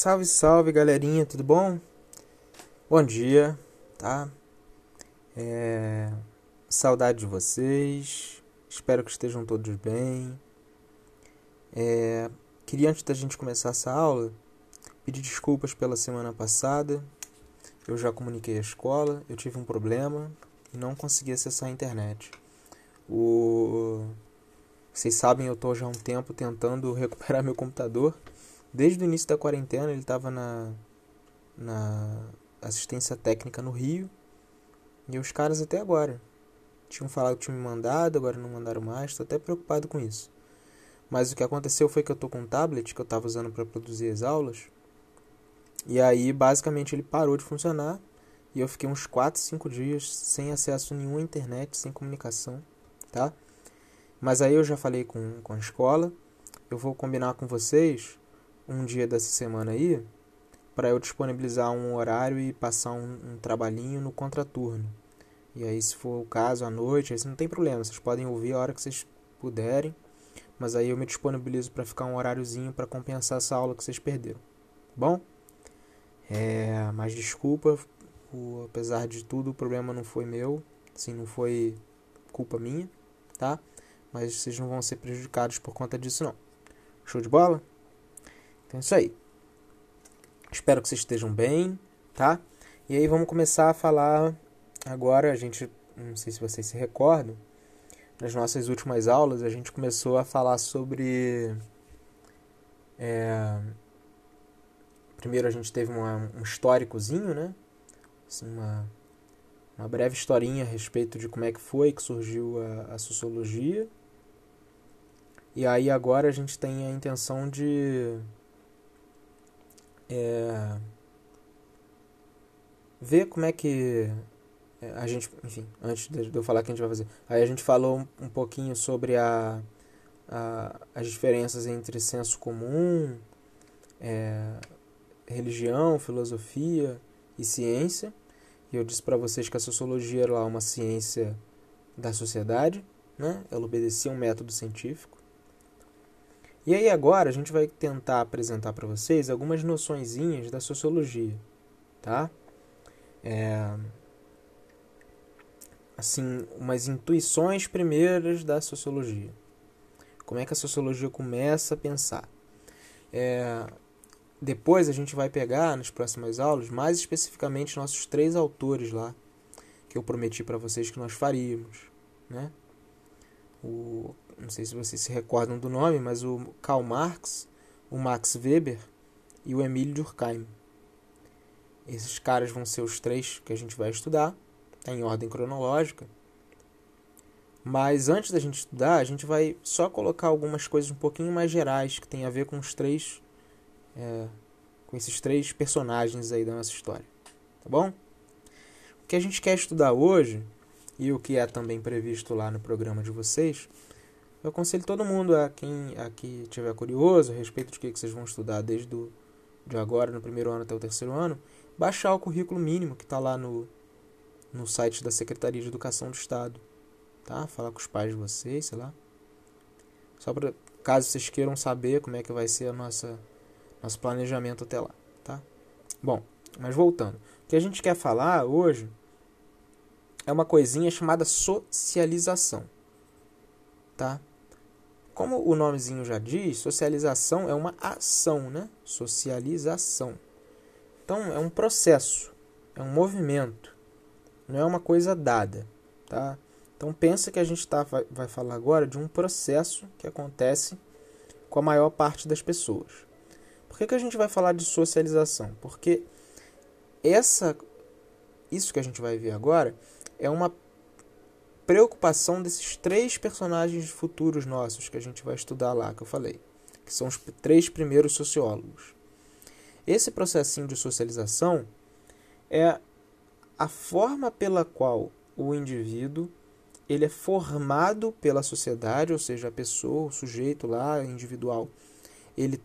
Salve, salve galerinha, tudo bom? Bom dia, tá? É... Saudade de vocês, espero que estejam todos bem. É... Queria, antes da gente começar essa aula, pedir desculpas pela semana passada. Eu já comuniquei à escola, eu tive um problema e não consegui acessar a internet. O... Vocês sabem, eu estou já há um tempo tentando recuperar meu computador Desde o início da quarentena ele estava na, na assistência técnica no Rio. E os caras até agora tinham falado que tinham me mandado, agora não mandaram mais. Estou até preocupado com isso. Mas o que aconteceu foi que eu estou com um tablet que eu estava usando para produzir as aulas. E aí, basicamente, ele parou de funcionar. E eu fiquei uns 4, 5 dias sem acesso nenhum à internet, sem comunicação, tá? Mas aí eu já falei com, com a escola. Eu vou combinar com vocês um dia dessa semana aí para eu disponibilizar um horário e passar um, um, trabalhinho no contraturno. E aí, se for o caso, à noite, aí não tem problema, vocês podem ouvir a hora que vocês puderem, mas aí eu me disponibilizo para ficar um horáriozinho para compensar essa aula que vocês perderam. Bom? É, mas desculpa, o, apesar de tudo, o problema não foi meu, assim, não foi culpa minha, tá? Mas vocês não vão ser prejudicados por conta disso, não. Show de bola? Então é isso aí. Espero que vocês estejam bem, tá? E aí vamos começar a falar agora, a gente, não sei se vocês se recordam, nas nossas últimas aulas a gente começou a falar sobre é, primeiro a gente teve uma, um históricozinho, né? Assim, uma, uma breve historinha a respeito de como é que foi que surgiu a, a sociologia. E aí agora a gente tem a intenção de é, ver como é que é, a gente, enfim, antes de eu falar o que a gente vai fazer, aí a gente falou um, pouquinho sobre a, a, as diferenças entre senso comum, é, religião, filosofia e ciência. E eu disse para vocês que a sociologia era uma ciência da sociedade, né? Ela obedecia um método científico. E aí agora a gente vai tentar apresentar para vocês algumas noçõezinhas da sociologia, tá? É, assim, umas intuições primeiras da sociologia. Como é que a sociologia começa a pensar? É, depois a gente vai pegar nas próximas aulas, mais especificamente nossos três autores lá, que eu prometi para vocês que nós faríamos, né? O não sei se vocês se recordam do nome, mas o Karl Marx, o Max Weber e o Emílio Durkheim. Esses caras vão ser os três que a gente vai estudar, tá em ordem cronológica. Mas antes da gente estudar, a gente vai só colocar algumas coisas um pouquinho mais gerais que tem a ver com os três, é, com esses três personagens aí da nossa história, tá bom? O que a gente quer estudar hoje e o que é também previsto lá no programa de vocês eu aconselho todo mundo a quem aqui tiver curioso a respeito de que, que vocês vão estudar desde do, de agora, no primeiro ano até o terceiro ano, baixar o currículo mínimo que está lá no, no site da Secretaria de Educação do Estado. Tá? Falar com os pais de vocês, sei lá. Só para caso vocês queiram saber como é que vai ser a nossa nosso planejamento até lá, tá? Bom, mas voltando. O que a gente quer falar hoje é uma coisinha chamada socialização, tá? Como o nomezinho já diz, socialização é uma ação, né? Socialização. Então é um processo, é um movimento, não é uma coisa dada, tá? Então pensa que a gente tá, vai, vai falar agora de um processo que acontece com a maior parte das pessoas. Por que, que a gente vai falar de socialização? Porque essa, isso que a gente vai ver agora é uma preocupação desses três personagens futuros nossos que a gente vai estudar lá, que eu falei, que são os três primeiros sociólogos. Esse processinho de socialização é a forma pela qual o indivíduo ele é formado pela sociedade, ou seja, a pessoa, o sujeito lá, individual, ele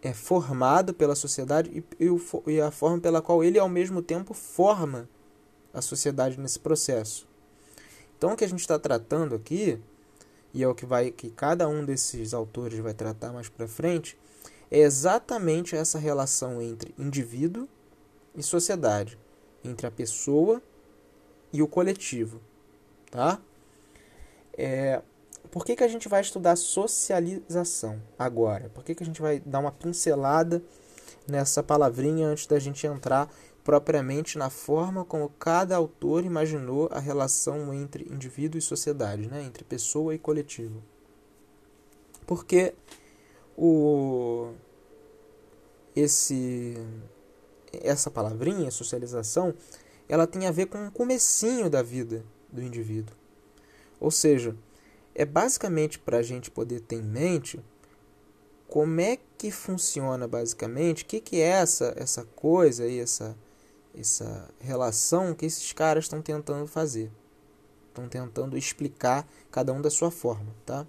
é formado pela sociedade e, e, e a forma pela qual ele, ao mesmo tempo, forma a sociedade nesse processo. Então, o que a gente está tratando aqui, e é o que, vai, que cada um desses autores vai tratar mais para frente, é exatamente essa relação entre indivíduo e sociedade, entre a pessoa e o coletivo, tá? É, por que, que a gente vai estudar socialização agora? Por que, que a gente vai dar uma pincelada nessa palavrinha antes da gente entrar propriamente na forma como cada autor imaginou a relação entre indivíduo e sociedade, né? entre pessoa e coletivo? Porque o esse essa palavrinha socialização ela tem a ver com o comecinho da vida do indivíduo ou seja é basicamente para a gente poder ter em mente como é que funciona basicamente o que, que é essa essa coisa aí essa essa relação que esses caras estão tentando fazer estão tentando explicar cada um da sua forma tá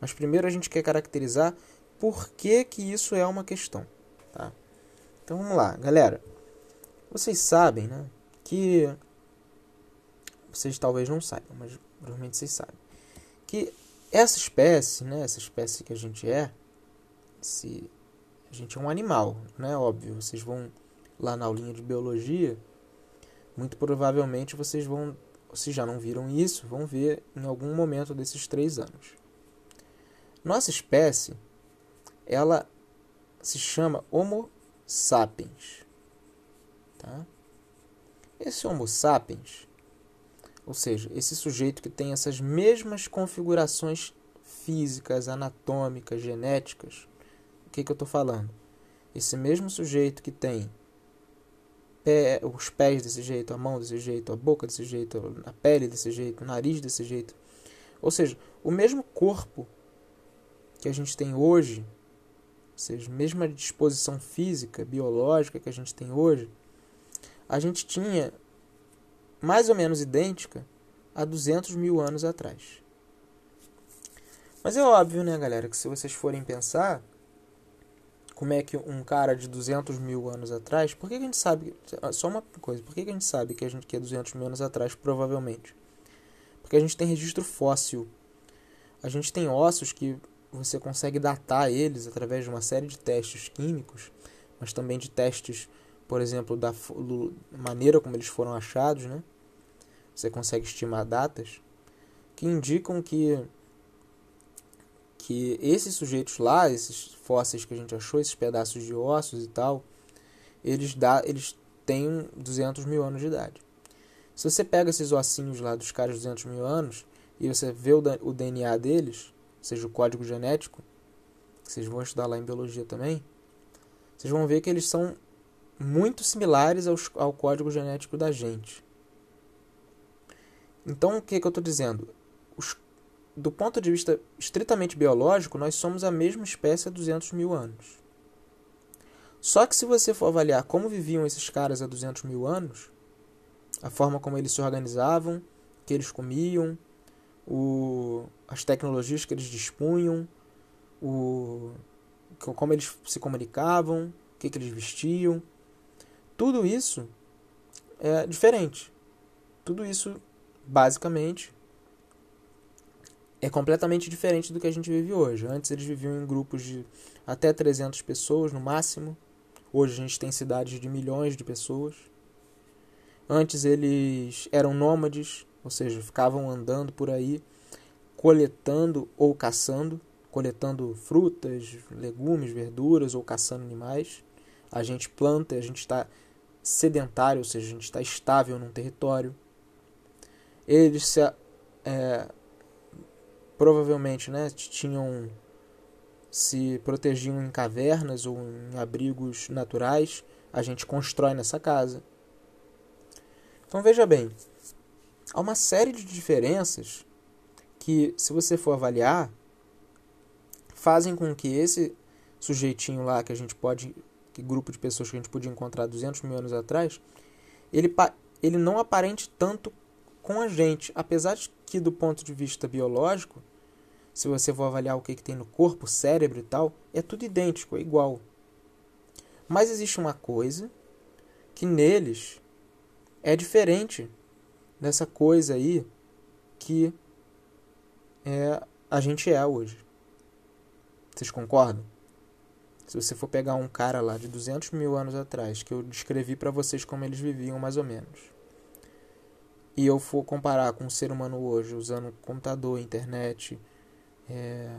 mas primeiro a gente quer caracterizar por que, que isso é uma questão. Tá? Então vamos lá, galera. Vocês sabem né, que. Vocês talvez não saibam, mas provavelmente vocês sabem. Que essa espécie, né, essa espécie que a gente é, se a gente é um animal, né? Óbvio, vocês vão lá na aulinha de biologia, muito provavelmente vocês vão, se já não viram isso, vão ver em algum momento desses três anos. Nossa espécie ela se chama Homo sapiens. Tá? Esse Homo sapiens, ou seja, esse sujeito que tem essas mesmas configurações físicas, anatômicas, genéticas, o que, que eu estou falando? Esse mesmo sujeito que tem pé, os pés desse jeito, a mão desse jeito, a boca desse jeito, a pele desse jeito, o nariz desse jeito. Ou seja, o mesmo corpo que a gente tem hoje seja, mesmo a disposição física, biológica que a gente tem hoje, a gente tinha mais ou menos idêntica há 200 mil anos atrás. Mas é óbvio, né, galera, que se vocês forem pensar como é que um cara de 200 mil anos atrás, por que, que a gente sabe, só uma coisa, por que, que a gente sabe que a gente que é 200 mil anos atrás, provavelmente? Porque a gente tem registro fóssil. A gente tem ossos que você consegue datar eles através de uma série de testes químicos, mas também de testes, por exemplo, da maneira como eles foram achados, né? Você consegue estimar datas que indicam que que esses sujeitos lá, esses fósseis que a gente achou, esses pedaços de ossos e tal, eles dá, eles têm 200 mil anos de idade. Se você pega esses ossinhos lá dos caras de 200 mil anos e você vê o, DNA deles, seja o código genético, que vocês vão estudar lá em biologia também, vocês vão ver que eles são muito similares aos, ao código genético da gente. Então, o que, que eu estou dizendo? Os, do ponto de vista estritamente biológico, nós somos a mesma espécie há 200 mil anos. Só que se você for avaliar como viviam esses caras há 200 mil anos, a forma como eles se organizavam, o que eles comiam, o, as tecnologias que eles dispunham, o, como eles se comunicavam, o que, que eles vestiam. Tudo isso é diferente. Tudo isso, basicamente, é completamente diferente do que a gente vive hoje. Antes eles viviam em grupos de até 300 pessoas no máximo. Hoje a gente tem cidades de milhões de pessoas. Antes eles eram nômades, ou seja, ficavam andando por aí, coletando ou caçando, coletando frutas, legumes, verduras ou caçando animais. A gente planta, a gente está sedentário, ou seja, a gente está estável num território. Eles se, é, provavelmente né, tinham se protegiam em cavernas ou em abrigos naturais. A gente constrói nessa casa. Então veja bem, há uma série de diferenças que, se você for avaliar, fazem com que esse sujeitinho lá que a gente pode, que grupo de pessoas que a gente podia encontrar 200 mil anos atrás, ele, ele não aparente tanto com a gente, apesar de que do ponto de vista biológico, se você for avaliar o que, que tem no corpo, cérebro e tal, é tudo idêntico, é igual. Mas existe uma coisa que neles é diferente nessa coisa aí que é, a gente é hoje. Vocês concordam? Se você for pegar um cara lá de 200 mil anos atrás, que eu descrevi para vocês como eles viviam mais ou menos, e eu for comparar com o ser humano hoje, usando computador, internet, é,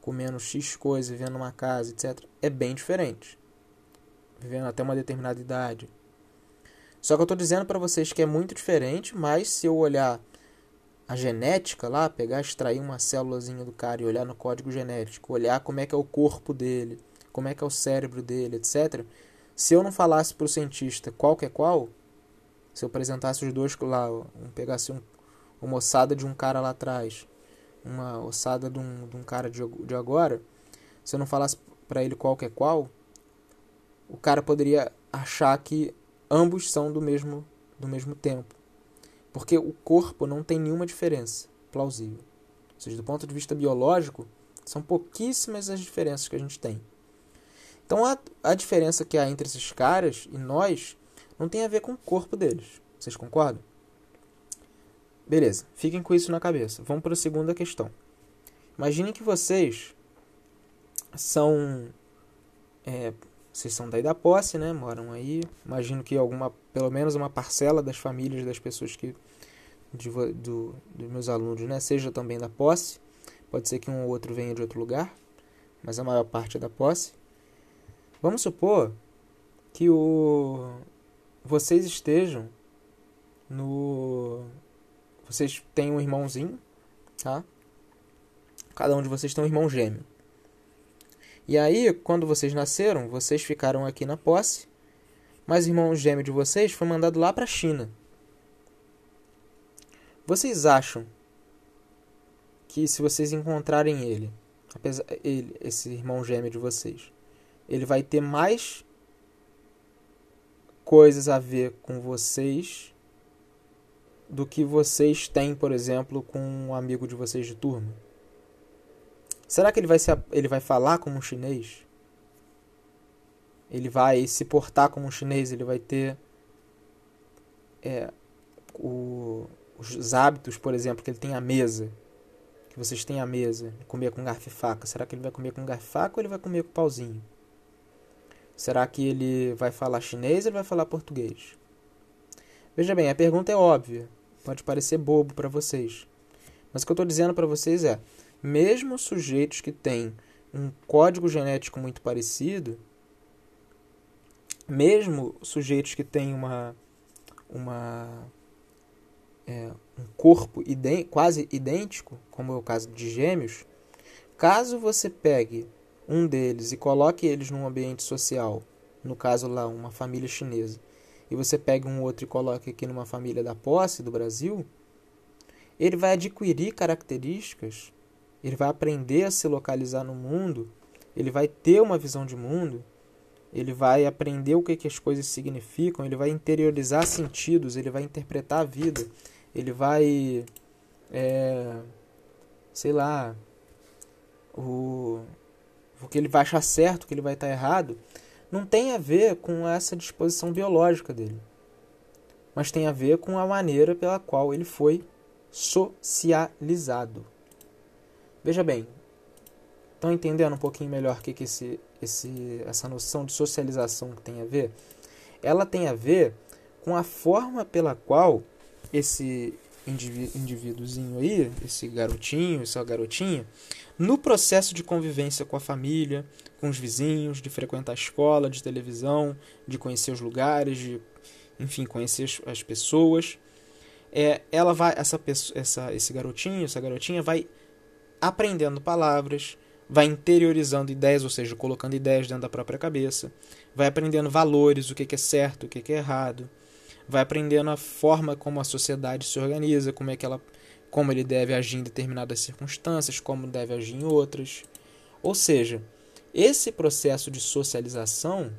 comendo X coisa, vivendo numa casa, etc., é bem diferente. Vivendo até uma determinada idade. Só que eu estou dizendo para vocês que é muito diferente, mas se eu olhar a genética lá, pegar, extrair uma célulazinha do cara e olhar no código genético, olhar como é que é o corpo dele, como é que é o cérebro dele, etc. Se eu não falasse para o cientista qual que é qual, se eu apresentasse os dois lá, um, pegasse um, uma ossada de um cara lá atrás, uma ossada de um, de um cara de, de agora, se eu não falasse para ele qual que é qual, o cara poderia achar que ambos são do mesmo, do mesmo tempo. Porque o corpo não tem nenhuma diferença plausível. Ou seja, do ponto de vista biológico, são pouquíssimas as diferenças que a gente tem. Então a, a diferença que há entre esses caras e nós não tem a ver com o corpo deles. Vocês concordam? Beleza, fiquem com isso na cabeça. Vamos para a segunda questão. Imaginem que vocês são. É, vocês são daí da posse, né? Moram aí. Imagino que alguma, pelo menos uma parcela das famílias das pessoas que de, do, dos meus alunos, né, seja também da posse. Pode ser que um ou outro venha de outro lugar, mas a maior parte é da posse. Vamos supor que o vocês estejam no vocês têm um irmãozinho, tá? Cada um de vocês tem um irmão gêmeo. E aí, quando vocês nasceram, vocês ficaram aqui na posse, mas o irmão gêmeo de vocês foi mandado lá para a China. Vocês acham que se vocês encontrarem ele, apesar ele, esse irmão gêmeo de vocês, ele vai ter mais coisas a ver com vocês do que vocês têm, por exemplo, com um amigo de vocês de turma? Será que ele vai, se, ele vai falar como um chinês? Ele vai se portar como um chinês? Ele vai ter é, o, os hábitos, por exemplo, que ele tem à mesa? Que vocês têm à mesa? Comer com garfo e faca. Será que ele vai comer com garfo e faca ou ele vai comer com pauzinho? Será que ele vai falar chinês ou ele vai falar português? Veja bem, a pergunta é óbvia. Pode parecer bobo para vocês. Mas o que eu estou dizendo para vocês é: mesmo sujeitos que têm um código genético muito parecido, mesmo sujeitos que têm uma, uma é, um corpo idêntico, quase idêntico, como é o caso de gêmeos, caso você pegue um deles e coloque eles num ambiente social, no caso lá uma família chinesa, e você pegue um outro e coloque aqui numa família da posse do Brasil, ele vai adquirir características ele vai aprender a se localizar no mundo, ele vai ter uma visão de mundo, ele vai aprender o que, que as coisas significam, ele vai interiorizar sentidos, ele vai interpretar a vida, ele vai, é, sei lá, o, o que ele vai achar certo, o que ele vai estar errado, não tem a ver com essa disposição biológica dele, mas tem a ver com a maneira pela qual ele foi socializado. Veja bem, estão entendendo um pouquinho melhor o que, que esse, esse, essa noção de socialização tem a ver? Ela tem a ver com a forma pela qual esse indivíduozinho aí, esse garotinho, essa garotinha, no processo de convivência com a família, com os vizinhos, de frequentar a escola, de televisão, de conhecer os lugares, de, enfim, conhecer as pessoas, é, ela vai, essa, essa, esse garotinho, essa garotinha vai aprendendo palavras, vai interiorizando ideias, ou seja, colocando ideias dentro da própria cabeça, vai aprendendo valores, o que é certo, o que é errado, vai aprendendo a forma como a sociedade se organiza, como é que ela, como ele deve agir em determinadas circunstâncias, como deve agir em outras. Ou seja, esse processo de socialização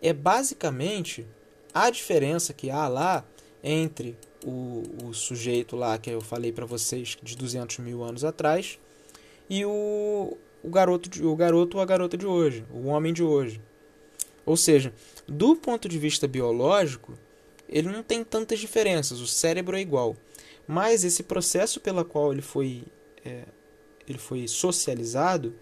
é basicamente a diferença que há lá entre o, o sujeito lá que eu falei para vocês de 200 mil anos atrás e o, o garoto de, o garoto ou a garota de hoje, o homem de hoje. Ou seja, do ponto de vista biológico, ele não tem tantas diferenças, o cérebro é igual. Mas esse processo pela qual ele foi, é, ele foi socializado,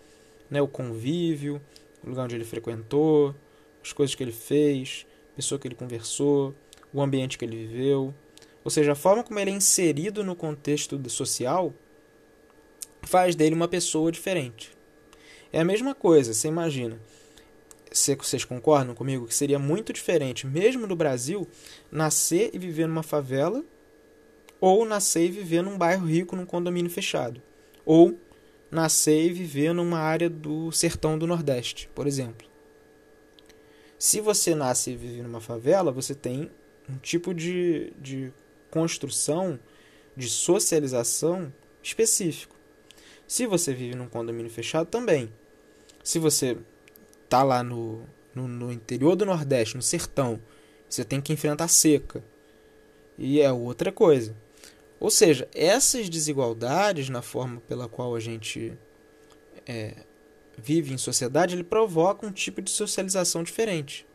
né, o convívio, o lugar onde ele frequentou, as coisas que ele fez, a pessoa que ele conversou, o ambiente que ele viveu. Ou seja, a forma como ele é inserido no contexto social faz dele uma pessoa diferente. É a mesma coisa, você imagina. Vocês concordam comigo que seria muito diferente, mesmo no Brasil, nascer e viver numa favela ou nascer e viver num bairro rico, num condomínio fechado. Ou nascer e viver numa área do sertão do Nordeste, por exemplo. Se você nasce e vive numa favela, você tem um tipo de, de construção, de socialização específico. Se você vive num condomínio fechado, também. Se você tá lá no, no, no interior do Nordeste, no sertão, você tem que enfrentar seca. E é outra coisa. Ou seja, essas desigualdades na forma pela qual a gente é, vive em sociedade, ele provoca um tipo de socialização diferente.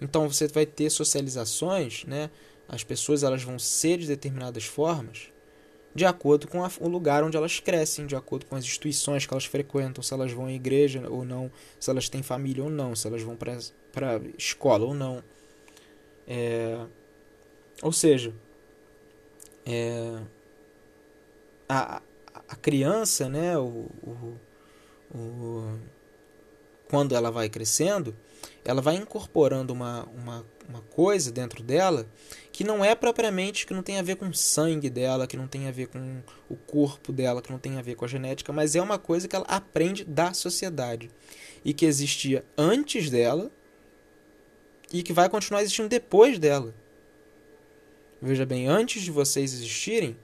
Então você vai ter socializações, né? As pessoas elas vão ser de determinadas formas de acordo com a, o lugar onde elas crescem, de acordo com as instituições que elas frequentam, se elas vão à igreja ou não, se elas têm família ou não, se elas vão para escola ou não. É, ou seja, é, a, a criança, né, o, o, o, quando ela vai crescendo, ela vai incorporando uma, uma, uma coisa dentro dela que não é propriamente, que não tem a ver com o sangue dela, que não tem a ver com o corpo dela, que não tem a ver com a genética, mas é uma coisa que ela aprende da sociedade e que existia antes dela e que vai continuar existindo depois dela. Veja bem, antes de vocês existirem,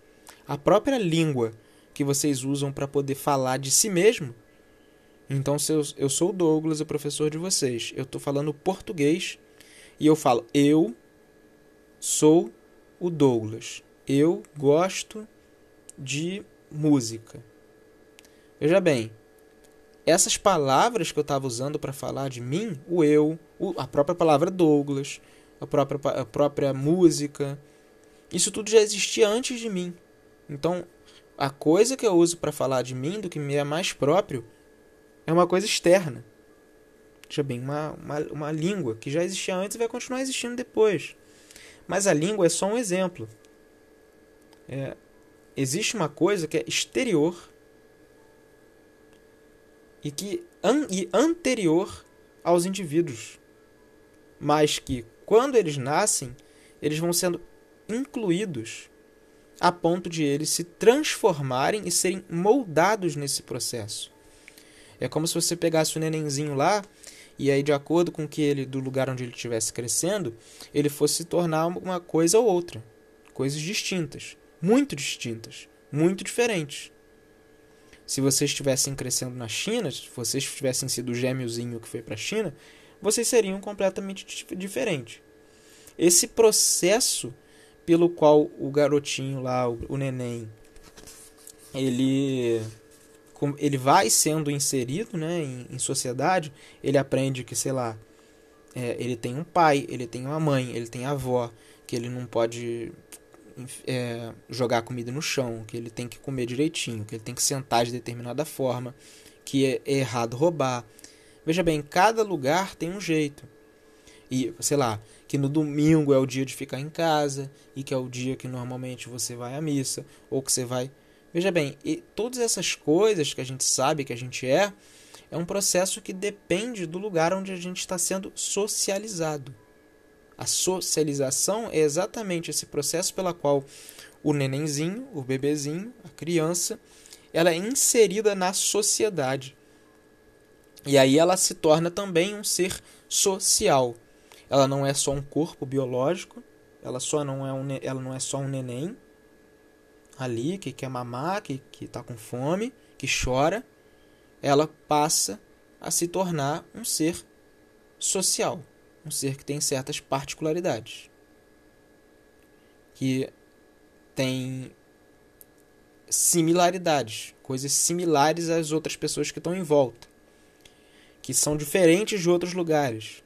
a própria língua que vocês usam para poder falar de si mesmo. Então, se eu, eu sou o Douglas, o professor de vocês, eu estou falando português e eu falo, eu sou o Douglas, eu gosto de música. Veja bem, essas palavras que eu estava usando para falar de mim, o eu, a própria palavra Douglas, a própria, a própria música, isso tudo já existia antes de mim. Então, a coisa que eu uso para falar de mim, do que me é mais próprio, é uma coisa externa. Veja bem, uma, uma, uma língua que já existia antes e vai continuar existindo depois. Mas a língua é só um exemplo. É, existe uma coisa que é exterior e que an, e anterior aos indivíduos, mas que quando eles nascem, eles vão sendo incluídos a ponto de eles se transformarem e serem moldados nesse processo. É como se você pegasse o nenenzinho lá e aí de acordo com que ele do lugar onde ele estivesse crescendo, ele fosse se tornar uma coisa ou outra, coisas distintas, muito distintas, muito diferentes. Se vocês estivessem crescendo na China, se vocês tivessem sido o gêmeozinho que foi para a China, vocês seriam completamente diferentes. Esse processo pelo qual o garotinho lá, o, neném, ele ele vai sendo inserido né, em, em sociedade, ele aprende que, sei lá, é, ele tem um pai, ele tem uma mãe, ele tem avó, que ele não pode é, jogar comida no chão, que ele tem que comer direitinho, que ele tem que sentar de determinada forma, que é errado roubar. Veja bem, cada lugar tem um jeito. E, sei lá, que no domingo é o dia de ficar em casa e que é o dia que normalmente você vai à missa ou que você vai. Veja bem, e todas essas coisas que a gente sabe que a gente é, é um processo que depende do lugar onde a gente está sendo socializado. A socialização é exatamente esse processo pela qual o nenenzinho, o bebezinho, a criança, ela é inserida na sociedade. E aí ela se torna também um ser social. Ela não é só um corpo biológico, ela só não é um, ela não é só um neném ali que quer mamar, que que está com fome, que chora. Ela passa a se tornar um ser social, um ser que tem certas particularidades, que tem similaridades, coisas similares às outras pessoas que estão em volta, que são diferentes de outros lugares,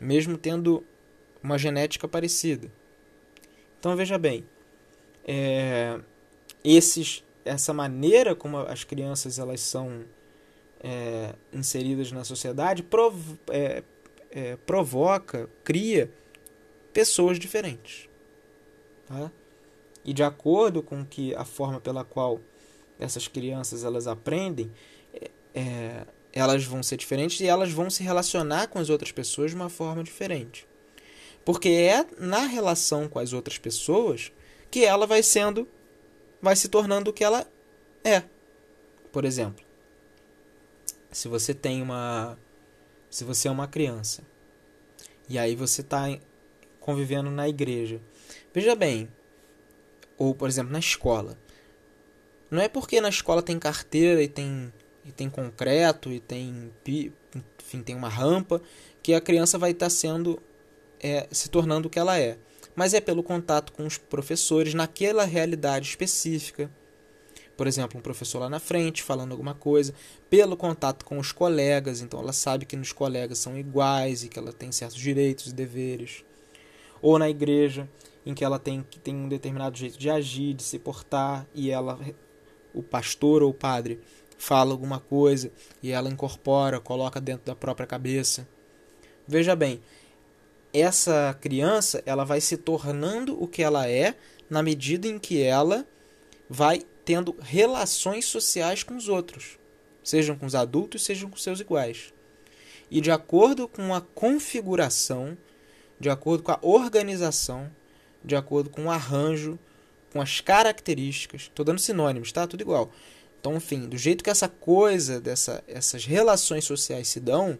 mesmo tendo uma genética parecida. Então veja bem, é, esses, essa maneira como as crianças elas são é, inseridas na sociedade é, é, provoca, cria pessoas diferentes. Tá? E de acordo com que a forma pela qual essas crianças elas aprendem, é, é, elas vão ser diferentes e elas vão se relacionar com as outras pessoas de uma forma diferente. Porque é na relação com as outras pessoas que ela vai sendo, vai se tornando o que ela é. Por exemplo, se você tem uma. Se você é uma criança e aí você está convivendo na igreja. Veja bem, ou por exemplo na escola. Não é porque na escola tem carteira e tem, e tem concreto e tem, enfim, tem uma rampa que a criança vai estar tá sendo é, se tornando o que ela é. Mas é pelo contato com os professores naquela realidade específica por exemplo, um professor lá na frente falando alguma coisa, pelo contato com os colegas, então ela sabe que nos colegas são iguais e que ela tem certos direitos e deveres. Ou na igreja, em que ela tem que tem um determinado jeito de agir, de se portar, e ela o pastor ou o padre fala alguma coisa e ela incorpora, coloca dentro da própria cabeça. Veja bem, essa criança ela vai se tornando o que ela é na medida em que ela vai tendo relações sociais com os outros, sejam com os adultos, sejam com seus iguais. E de acordo com a configuração, de acordo com a organização, de acordo com o arranjo, com as características, estou dando sinônimos, tá? Tudo igual. Então, enfim, do jeito que essa coisa, dessa, essas relações sociais se dão,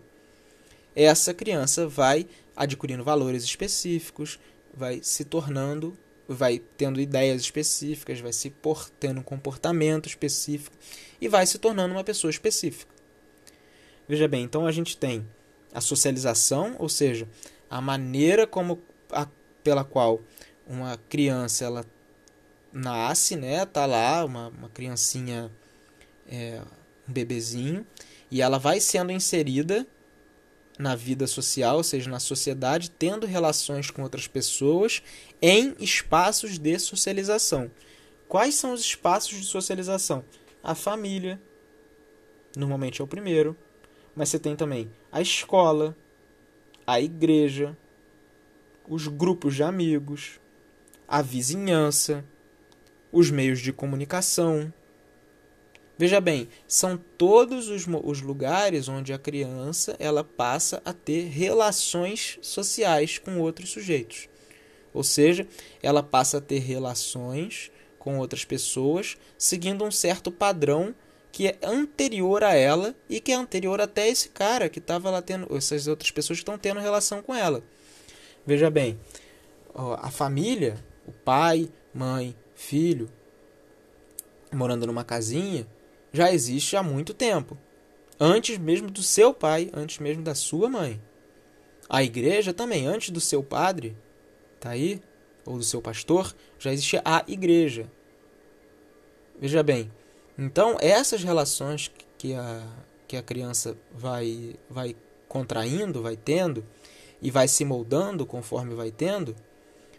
essa criança vai adquirindo valores específicos, vai se tornando vai tendo ideias específicas, vai se tendo um comportamento específico e vai se tornando uma pessoa específica. Veja bem, então a gente tem a socialização, ou seja, a maneira como a, pela qual uma criança ela nasce, né, tá lá uma, uma criancinha, é, um bebezinho, e ela vai sendo inserida na vida social, ou seja, na sociedade, tendo relações com outras pessoas em espaços de socialização. Quais são os espaços de socialização? A família, normalmente é o primeiro, mas você tem também a escola, a igreja, os grupos de amigos, a vizinhança, os meios de comunicação, Veja bem, são todos os, os lugares onde a criança ela passa a ter relações sociais com outros sujeitos. Ou seja, ela passa a ter relações com outras pessoas seguindo um certo padrão que é anterior a ela e que é anterior até esse cara que estava lá tendo, essas outras pessoas que estão tendo relação com ela. Veja bem, a família, o pai, mãe, filho, morando numa casinha, já existe há muito tempo. Antes mesmo do seu pai, antes mesmo da sua mãe. A igreja também, antes do seu padre, tá aí, ou do seu pastor, já existia a igreja. Veja bem, então essas relações que a, que a criança vai, vai contraindo, vai tendo, e vai se moldando conforme vai tendo,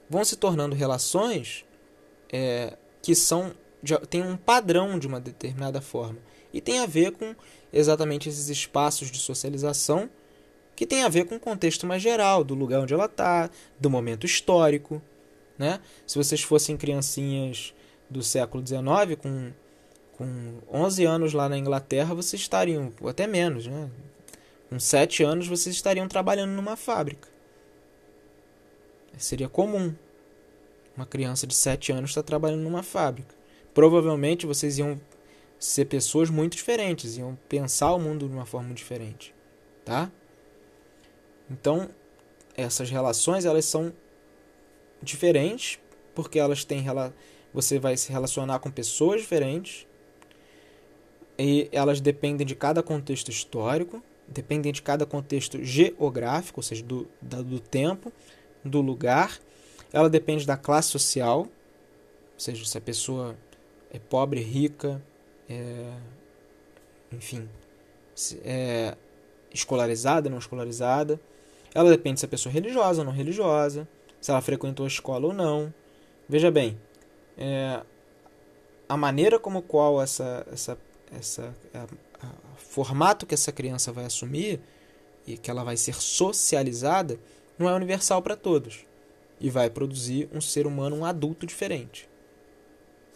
vão se tornando relações é, que são tem um padrão de uma determinada forma. E tem a ver com exatamente esses espaços de socialização que tem a ver com o contexto mais geral, do lugar onde ela está, do momento histórico. Né? Se vocês fossem criancinhas do século XIX, com, com 11 anos lá na Inglaterra, vocês estariam, ou até menos, né? com 7 anos, vocês estariam trabalhando numa fábrica. Seria comum uma criança de 7 anos estar trabalhando numa fábrica provavelmente vocês iam ser pessoas muito diferentes, iam pensar o mundo de uma forma diferente, tá? Então, essas relações elas são diferentes porque elas têm você vai se relacionar com pessoas diferentes e elas dependem de cada contexto histórico, dependem de cada contexto geográfico, ou seja, do, do tempo, do lugar. Ela depende da classe social, ou seja, se a pessoa é pobre, rica, é, enfim, é escolarizada, não escolarizada. Ela depende se a pessoa é religiosa ou não religiosa, se ela frequentou a escola ou não. Veja bem, é, a maneira como qual essa, essa, essa a, a formato que essa criança vai assumir e que ela vai ser socializada não é universal para todos e vai produzir um ser humano, um adulto diferente.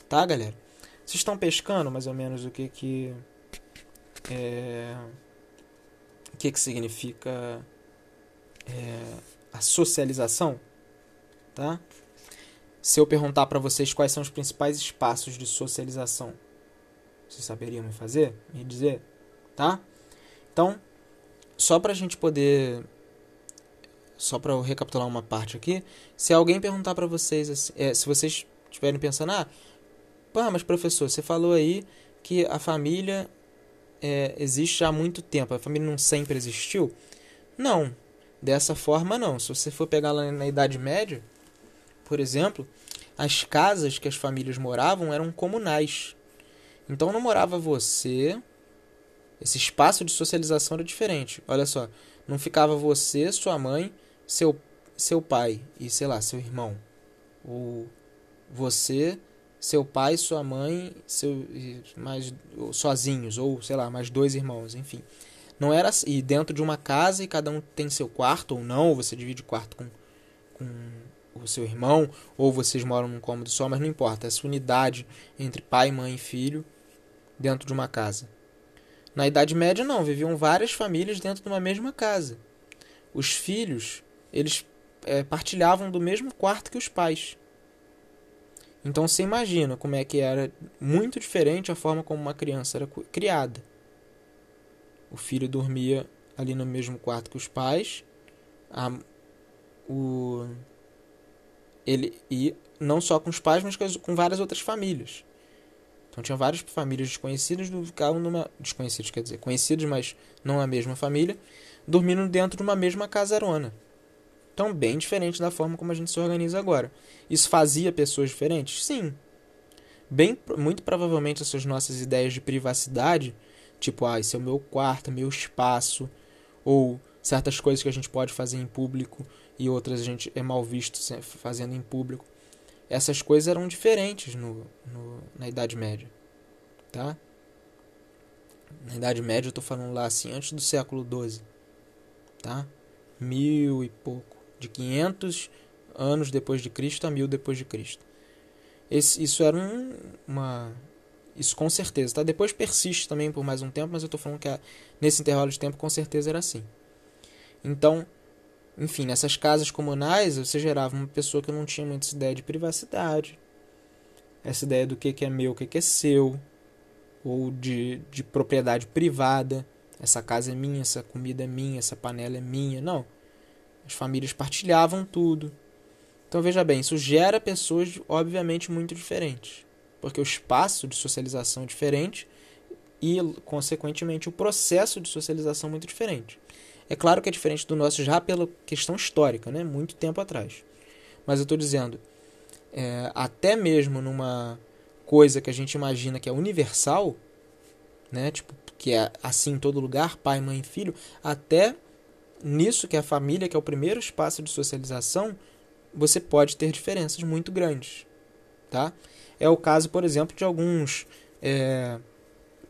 Tá, galera? Vocês estão pescando mais ou menos o que que é, o que que significa é, a socialização, tá? Se eu perguntar para vocês quais são os principais espaços de socialização, vocês saberiam me fazer, me dizer, tá? Então, só para a gente poder, só para eu recapitular uma parte aqui, se alguém perguntar para vocês, assim, é, se vocês estiverem pensando, ah, pá, mas professor, você falou aí que a família é, existe há muito tempo, a família não sempre existiu? Não, dessa forma não. Se você for pegar lá na Idade Média, por exemplo, as casas que as famílias moravam eram comunais. Então não morava você, esse espaço de socialização era diferente. Olha só, não ficava você, sua mãe, seu seu pai e sei lá, seu irmão. Ou você, seu pai, sua mãe, seu mais sozinhos ou sei lá, mais dois irmãos, enfim. Não era assim, e dentro de uma casa e cada um tem seu quarto ou não, ou você divide quarto com com o seu irmão, ou vocês moram num cômodo só, mas não importa, essa unidade entre pai, mãe e filho dentro de uma casa. Na Idade Média, não, viviam várias famílias dentro de uma mesma casa. Os filhos, eles é, partilhavam do mesmo quarto que os pais. Então você imagina como é que era muito diferente a forma como uma criança era criada. O filho dormia ali no mesmo quarto que os pais. A, o, ele e não só com os pais, mas com várias outras famílias. Então tinha várias famílias desconhecidas ficavam numa desconhecidos, quer dizer, conhecidos, mas não a mesma família, dormindo dentro de uma mesma casarona. Então bem diferente da forma como a gente se organiza agora. Isso fazia pessoas diferentes? Sim. Bem, muito provavelmente essas nossas ideias de privacidade, tipo, ah, esse é o meu quarto, meu espaço, ou certas coisas que a gente pode fazer em público e outras a gente é mal visto fazendo em público essas coisas eram diferentes no, no, na Idade Média, tá? Na Idade Média eu estou falando lá assim, antes do século XII, tá? Mil e pouco, de 500 anos depois de Cristo a mil depois de Cristo. Esse, isso era um, uma... Isso com certeza, tá? Depois persiste também por mais um tempo, mas eu estou falando que a, nesse intervalo de tempo com certeza era assim. Então, enfim, nessas casas comunais você gerava uma pessoa que não tinha muita ideia de privacidade, essa ideia do que, que é meu, o que, que é seu, ou de, de propriedade privada. Essa casa é minha, essa comida é minha, essa panela é minha. Não. As famílias partilhavam tudo. Então veja bem, isso gera pessoas obviamente muito diferentes, porque o espaço de socialização é diferente e, consequentemente, o processo de socialização é muito diferente. É claro que é diferente do nosso já pela questão histórica, né? muito tempo atrás. Mas eu estou dizendo, é, até mesmo numa coisa que a gente imagina que é universal, né? tipo, que é assim em todo lugar, pai, mãe, filho, até nisso que é a família, que é o primeiro espaço de socialização, você pode ter diferenças muito grandes. Tá? É o caso, por exemplo, de alguns é,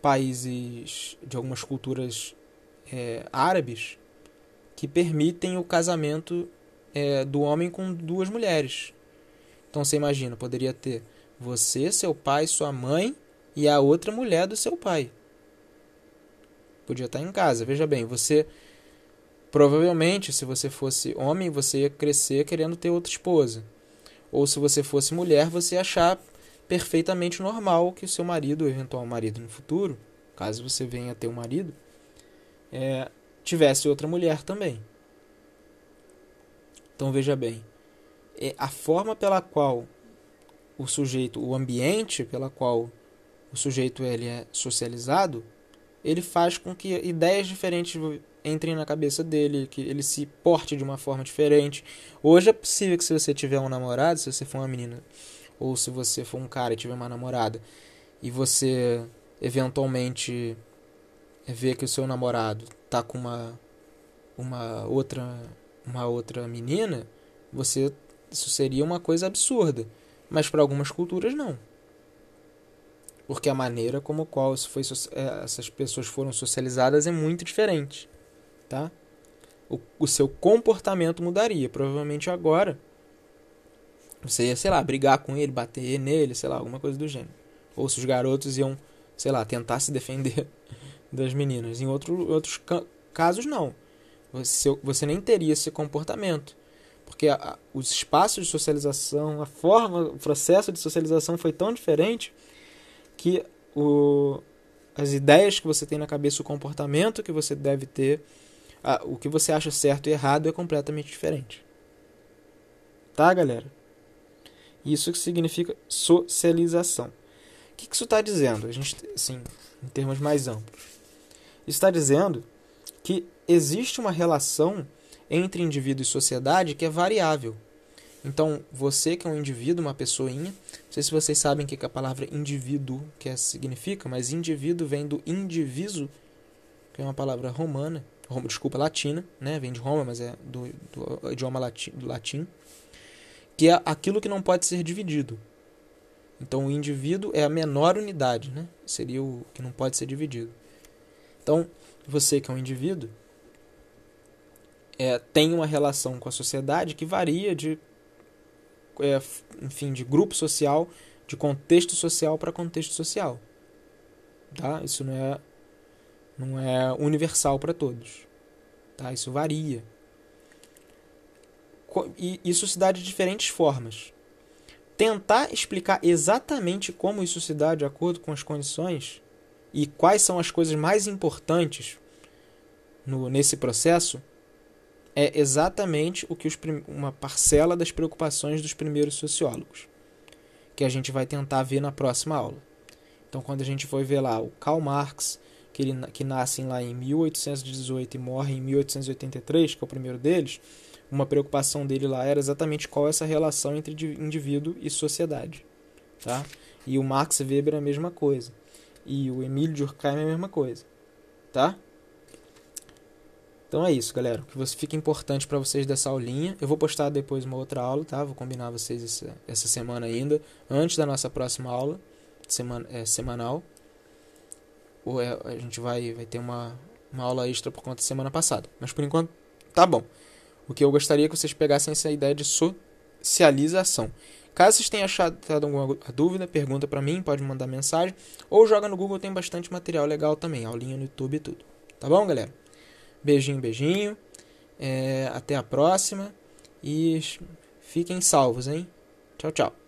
países, de algumas culturas é, árabes, que permitem o casamento é, do homem com duas mulheres. Então você imagina, poderia ter você, seu pai, sua mãe e a outra mulher do seu pai. Podia estar em casa. Veja bem, você provavelmente, se você fosse homem, você ia crescer querendo ter outra esposa. Ou se você fosse mulher, você ia achar perfeitamente normal que o seu marido, eventual marido no futuro, caso você venha a ter um marido, é, tivesse outra mulher também. Então veja bem, é a forma pela qual o sujeito, o ambiente pela qual o sujeito ele é socializado, ele faz com que ideias diferentes entrem na cabeça dele, que ele se porte de uma forma diferente. Hoje é possível que se você tiver um namorado, se você for uma menina, ou se você for um cara e tiver uma namorada, e você eventualmente vê que o seu namorado tá com uma uma outra uma outra menina, você isso seria uma coisa absurda, mas para algumas culturas não. Porque a maneira como qual isso foi, é, essas pessoas foram socializadas é muito diferente. Tá? O, o seu comportamento mudaria. Provavelmente agora você ia, sei lá, brigar com ele, bater nele, sei lá, alguma coisa do gênero. Ou se os garotos iam, sei lá, tentar se defender das meninas. Em outro, outros casos, não. Você, você nem teria esse comportamento. Porque a, a, os espaços de socialização, a forma, o processo de socialização foi tão diferente que o, as ideias que você tem na cabeça, o comportamento que você deve ter, a, o que você acha certo e errado é completamente diferente. Tá, galera? Isso que significa socialização. O que, que isso está dizendo? A gente, assim, em termos mais amplos. Isso está dizendo que existe uma relação entre indivíduo e sociedade que é variável. Então, você que é um indivíduo, uma pessoinha, não sei se vocês sabem o que a palavra indivíduo que significa, mas indivíduo vem do indiviso, que é uma palavra romana, desculpa, latina, né? Vem de Roma, mas é do, do idioma latim, do latim, que é aquilo que não pode ser dividido. Então, o indivíduo é a menor unidade, né? Seria o que não pode ser dividido. Então, você que é um indivíduo, é, tem uma relação com a sociedade que varia de, é, enfim, de grupo social, de contexto social para contexto social. Tá? Isso não é, não é universal para todos. Tá? Isso varia. E isso se dá de diferentes formas. Tentar explicar exatamente como isso se dá de acordo com as condições e quais são as coisas mais importantes no, nesse processo é exatamente o que os, uma parcela das preocupações dos primeiros sociólogos, que a gente vai tentar ver na próxima aula. Então, quando a gente for ver lá o Karl Marx, que, ele, que nasce lá em 1818 e morre em 1883, que é o primeiro deles, uma preocupação dele lá era exatamente qual é essa relação entre indivíduo e sociedade. Tá? E o Max Weber é a mesma coisa. E o Emílio Durkheim é a mesma coisa. Tá? Então é isso, galera. O que você fica importante para vocês dessa aulinha. Eu vou postar depois uma outra aula, tá? Vou combinar vocês essa, essa semana ainda, antes da nossa próxima aula, semana, é, semanal. É, a gente vai, vai ter uma, uma aula extra por conta da semana passada. Mas por enquanto, tá bom. O que eu gostaria é que vocês pegassem essa ideia de socialização. Caso vocês tenham achado alguma dúvida, pergunta para mim, pode mandar mensagem. Ou joga no Google, tem bastante material legal também, aulinha no YouTube e tudo. Tá bom, galera? Beijinho, beijinho. É, até a próxima. E fiquem salvos, hein? Tchau, tchau.